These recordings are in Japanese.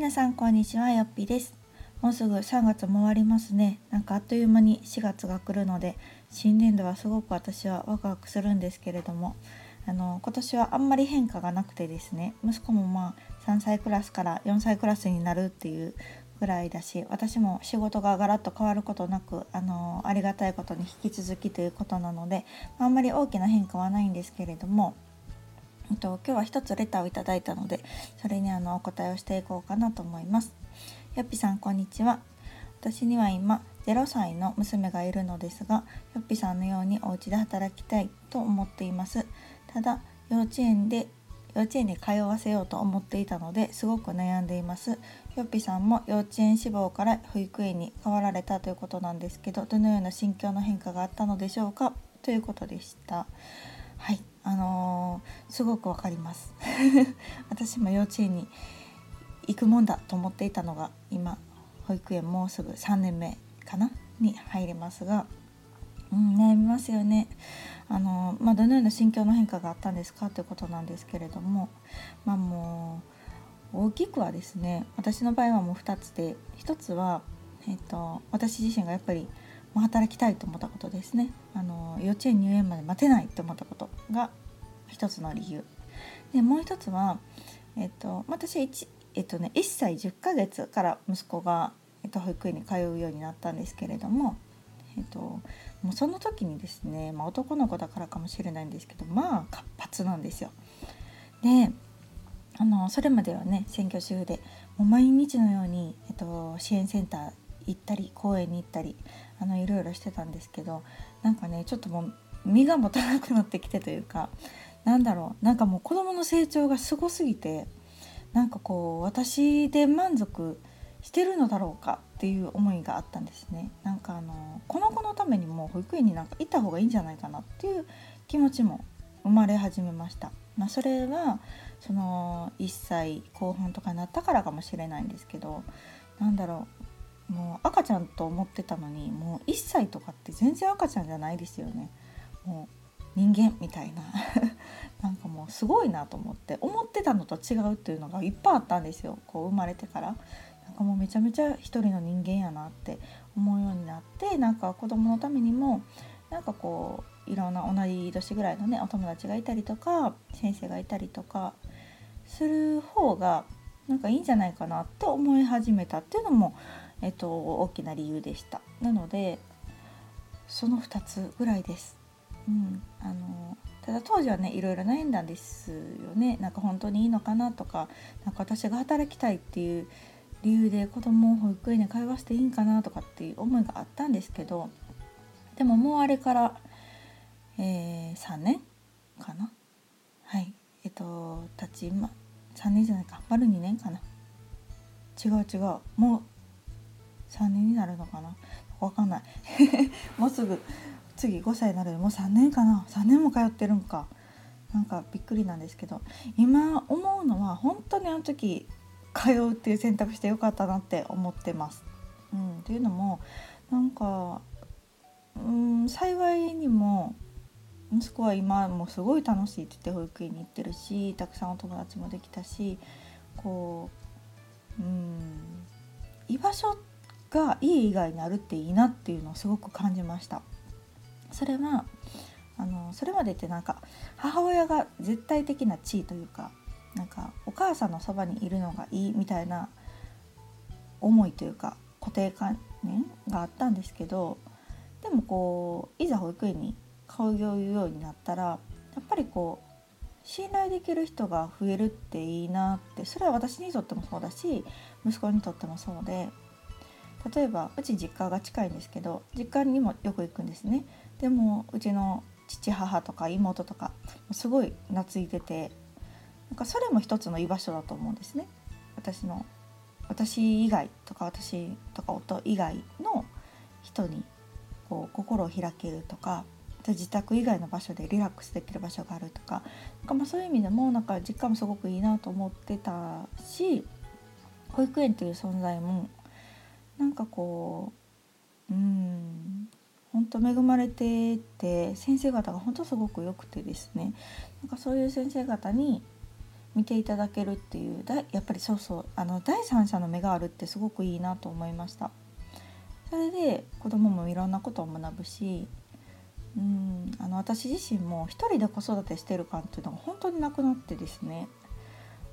皆さんこんにちは。よっぴです。もうすぐ3月も終わりますね。なんかあっという間に4月が来るので新年度はすごく私はワクワクするんですけれどもあの今年はあんまり変化がなくてですね息子もまあ3歳クラスから4歳クラスになるっていうぐらいだし私も仕事がガラッと変わることなくあのありがたいことに引き続きということなのであんまり大きな変化はないんですけれどもえっと、今日は一つレターをいただいたのでそれにあのお答えをしていこうかなと思います。よっぴさんこんにちは。私には今0歳の娘がいるのですがよっぴさんのようにお家で働きたいと思っています。ただ幼稚園で幼稚園に通わせようと思っていたのですごく悩んでいます。よっぴさんも幼稚園志望から保育園に変わられたということなんですけどどのような心境の変化があったのでしょうか？ということでした。はい。あのー、すごくわかります。私も幼稚園に行くもんだと思っていたのが今保育園もうすぐ3年目かな？に入りますが、うん、悩みますよね。あのー、まあ、どのような心境の変化があったんですかということなんですけれどもまあもう大きくはですね私の場合はもう2つで1つは、えーと私自身がやっぱり働きたいと思ったことですねあの幼稚園入園まで待てないと思ったことが一つの理由でもう一つは、えっと、私 1,、えっとね、1歳10ヶ月から息子が、えっと、保育園に通うようになったんですけれども、えっと、もうその時にですね、まあ、男の子だからかもしれないんですけどまあ活発なんですよ。であのそれまではね選挙中でもう毎日のように、えっと、支援センター行ったり公園に行ったりあのいろいろしてたんですけどなんかねちょっともう身が持たなくなってきてというかなんだろうなんかもう子どもの成長がすごすぎてなんかこう私で満足してるのだろうかっていう思いがあったんですね。なんかあのこの子のためにも保育園になんか行った方がいいんじゃないかなっていう気持ちも生まれ始めました、まあ、それはその1歳後半とかになったからかもしれないんですけどなんだろうもう赤ちゃんと思ってたのにもう1歳とかって全然赤ちゃんじゃないですよね。もう人間みたいな。なんかもうすごいなと思って思ってたのと違うっていうのがいっぱいあったんですよ。こう生まれてから。なんかもうめちゃめちゃ一人の人間やなって思うようになってなんか子供のためにもなんかこういろんな同じ年ぐらいのねお友達がいたりとか先生がいたりとかする方がなんかいいんじゃないかなって思い始めたっていうのもえっと、大きな理由でした。なのでその2つぐらいです、うん、あのただ当時はねいろいろ悩んだんですよね。なんか本当にいいのかなとかなんか私が働きたいっていう理由で子供を保育園に通わせていいんかなとかっていう思いがあったんですけどでももうあれから、えー、3年かな？はい。えっとたちま3年じゃないか。丸2年かな。違う違う。もう3年になるのかな？分かんない。もうすぐ次5歳になるもう3年かな？3年も通ってるんか。なんかびっくりなんですけど。今思うのは本当にあの時通うっていう選択してよかったなって思ってます。うん、っていうのもなんかうん幸いにも息子は今もすごい楽しいって言って保育園に行ってるしたくさんお友達もできたしこううん居場所ってがいい以外にあるっていいなっていうのをすごく感じました。それはあのそれまでってなんか母親が絶対的な地位というかなんかお母さんのそばにいるのがいいみたいな思いというか固定観念があったんですけどでもこういざ保育園に通うようになったらやっぱりこう信頼できる人が増えるっていいなってそれは私にとってもそうだし息子にとってもそうで例えばうち実家が近いんですけど実家にもよく行くんですね。でもうちの父母とか妹とかすごい懐いててなんかそれも一つの居場所だと思うんですね。私の私以外とか私とか夫以外の人にこう心を開けるとか自宅以外の場所でリラックスできる場所があるとかなんかまあそういう意味でもなんか実家もすごくいいなと思ってたし保育園という存在もなんかこううん本当恵まれてて先生方が本当すごく良くてですね。なんかそういう先生方に見ていただけるっていうだやっぱりそうそうあの第三者の目があるってすごくいいなと思いました。それで子供もいろんなことを学ぶしうんあの私自身も一人で子育てしてる感っていうのが本当になくなってですね。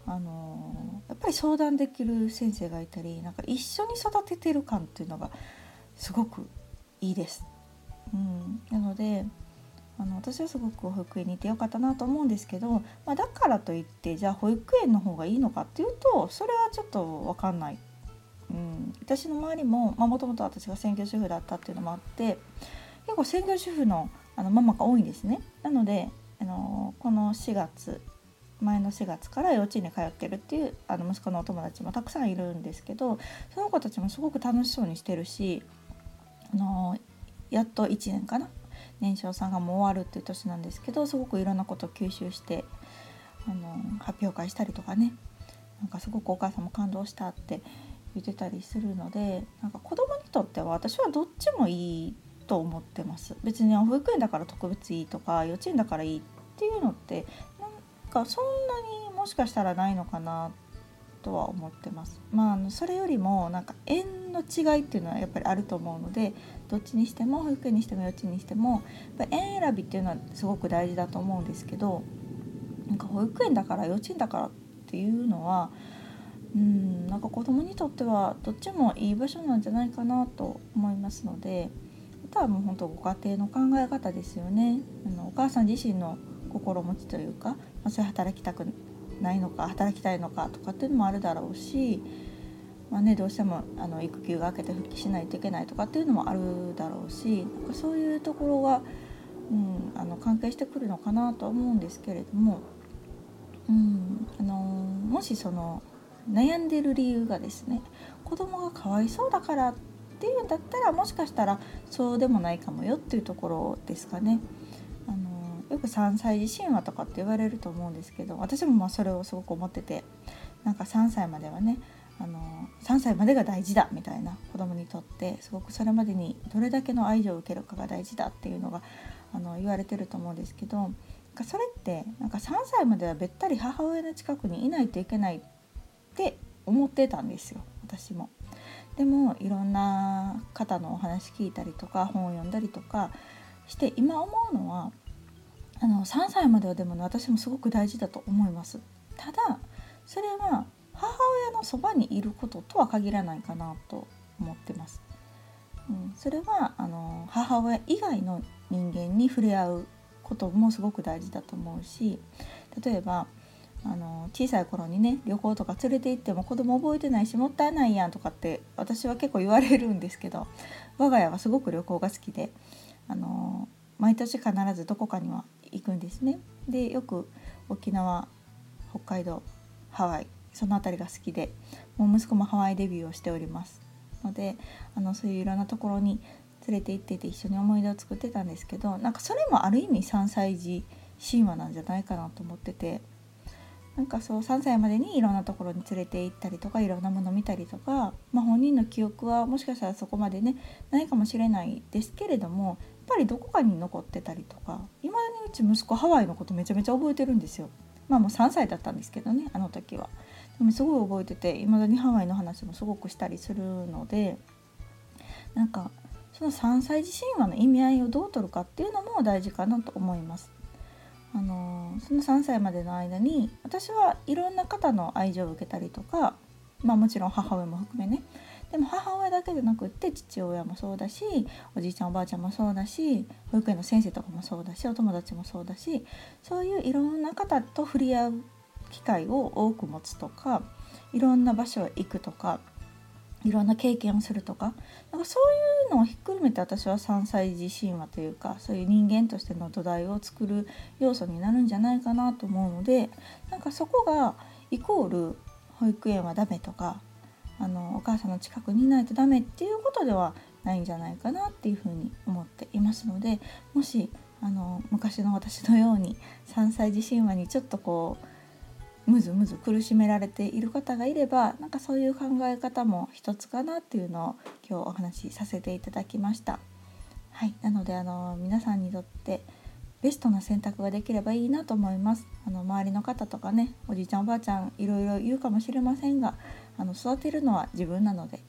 あのやっぱり相談できる先生がいたりなんか一緒に育ててる感っていうのがすごくいいです。うん、なのであの私はすごく保育園にいてよかったなと思うんですけど、まあ、だからといってじゃあ保育園の方がいいのかっていうとそれはちょっと分かんない。うん、私の周りももともと私が専業主婦だったっていうのもあって結構専業主婦のあのママが多いんですね。なのであのこの4月前の4月から幼稚園に通ってるっていうあの息子のお友達もたくさんいるんですけどその子たちもすごく楽しそうにしてるしあのやっと1年かな？年少さんがもう終わるっていう年なんですけどすごくいろんなことを吸収してあの発表会したりとかね。なんかすごくお母さんも感動したって言ってたりするのでなんか子供にとっては私はどっちもいいと思ってます。別に保育園だから特別いいとか幼稚園だからいいっていうのってかそんなにもしかしたらないのかなとは思ってます。まあ、それよりもなんか園の違いっていうのはやっぱりあると思うのでどっちにしても保育園にしても幼稚園にしてもやっぱ園選びっていうのはすごく大事だと思うんですけどなんか保育園だから幼稚園だからっていうのはうんなんか子供にとってはどっちもいい場所なんじゃないかなと思いますのであとはもう本当ご家庭の考え方ですよね。あのお母さん自身の心持ちというか、まあ、それ働きたくないのか働きたいのかとかっていうのもあるだろうし、まあね、どうしてもあの育休が明けて復帰しないといけないとかっていうのもあるだろうしなんかそういうところが、うん、あの関係してくるのかなとは思うんですけれども、うんあのもしその悩んでる理由がですね子供がかわいそうだからっていうんだったらもしかしたらそうでもないかもよっていうところですかね。よく3歳児神話とかって言われると思うんですけど私もまあそれをすごく思っててなんか3歳まではねあの3歳までが大事だみたいな子供にとってすごくそれまでにどれだけの愛情を受けるかが大事だっていうのがあの言われてると思うんですけどそれってなんか3歳まではべったり母親の近くにいないといけないって思ってたんですよ私も。でもいろんな方のお話聞いたりとか本を読んだりとかして今思うのはあの3歳まではでもね私もすごく大事だと思います。ただそれは母親のそばにいることとは限らないかなと思ってます、うん、それはあの母親以外の人間に触れ合うこともすごく大事だと思うし例えばあの小さい頃にね旅行とか連れて行っても子供覚えてないしもったいないやんとかって私は結構言われるんですけど 我が家はすごく旅行が好きであの毎年必ずどこかには行くんですね。でよく沖縄北海道ハワイその辺りが好きでもう息子もハワイデビューをしておりますのであのそういういろんなところに連れて行ってて一緒に思い出を作ってたんですけどなんかそれもある意味3歳児神話なんじゃないかなと思っててなんかそう3歳までにいろんなところに連れて行ったりとかいろんなもの見たりとか、まあ、本人の記憶はもしかしたらそこまでねないかもしれないですけれどもぱりどこかに残ってたりとかいまだにうち息子ハワイのことめちゃめちゃ覚えてるんですよ。まあもう3歳だったんですけどねあの時は。でもすごい覚えてていまだにハワイの話もすごくしたりするのでなんかその3歳児神話の意味合いをどう取るかっていうのも大事かなと思います。あのその3歳までの間に私はいろんな方の愛情を受けたりとかまあもちろん母親も含めねでも母親だけじゃなくって父親もそうだしおじいちゃんおばあちゃんもそうだし保育園の先生とかもそうだしお友達もそうだしそういういろんな方と触れ合う機会を多く持つとかいろんな場所へ行くとかいろんな経験をするとかなんかそういうのをひっくるめて私は3歳児神話というかそういう人間としての土台を作る要素になるんじゃないかなと思うのでなんかそこがイコール保育園はダメとかあのお母さんの近くにいないとダメっていうことではないんじゃないかなっていうふうに思っていますのでもしあの昔の私のように3歳児神話にちょっとこうむずむず苦しめられている方がいればなんかそういう考え方も一つかなっていうのを今日お話しさせていただきました。はい、なのであの皆さんにとってベストな選択ができればいいなと思いますあの周りの方とかねおじいちゃんおばあちゃんいろいろ言うかもしれませんがあの育てるのは自分なので、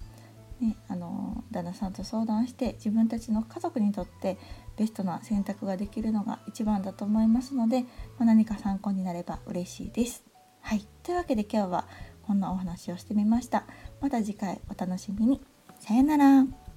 ね、あの旦那さんと相談して自分たちの家族にとってベストな選択ができるのが一番だと思いますので、まあ、何か参考になれば嬉しいです。はい、というわけで今日はこんなお話をしてみました。また次回お楽しみに。さよなら。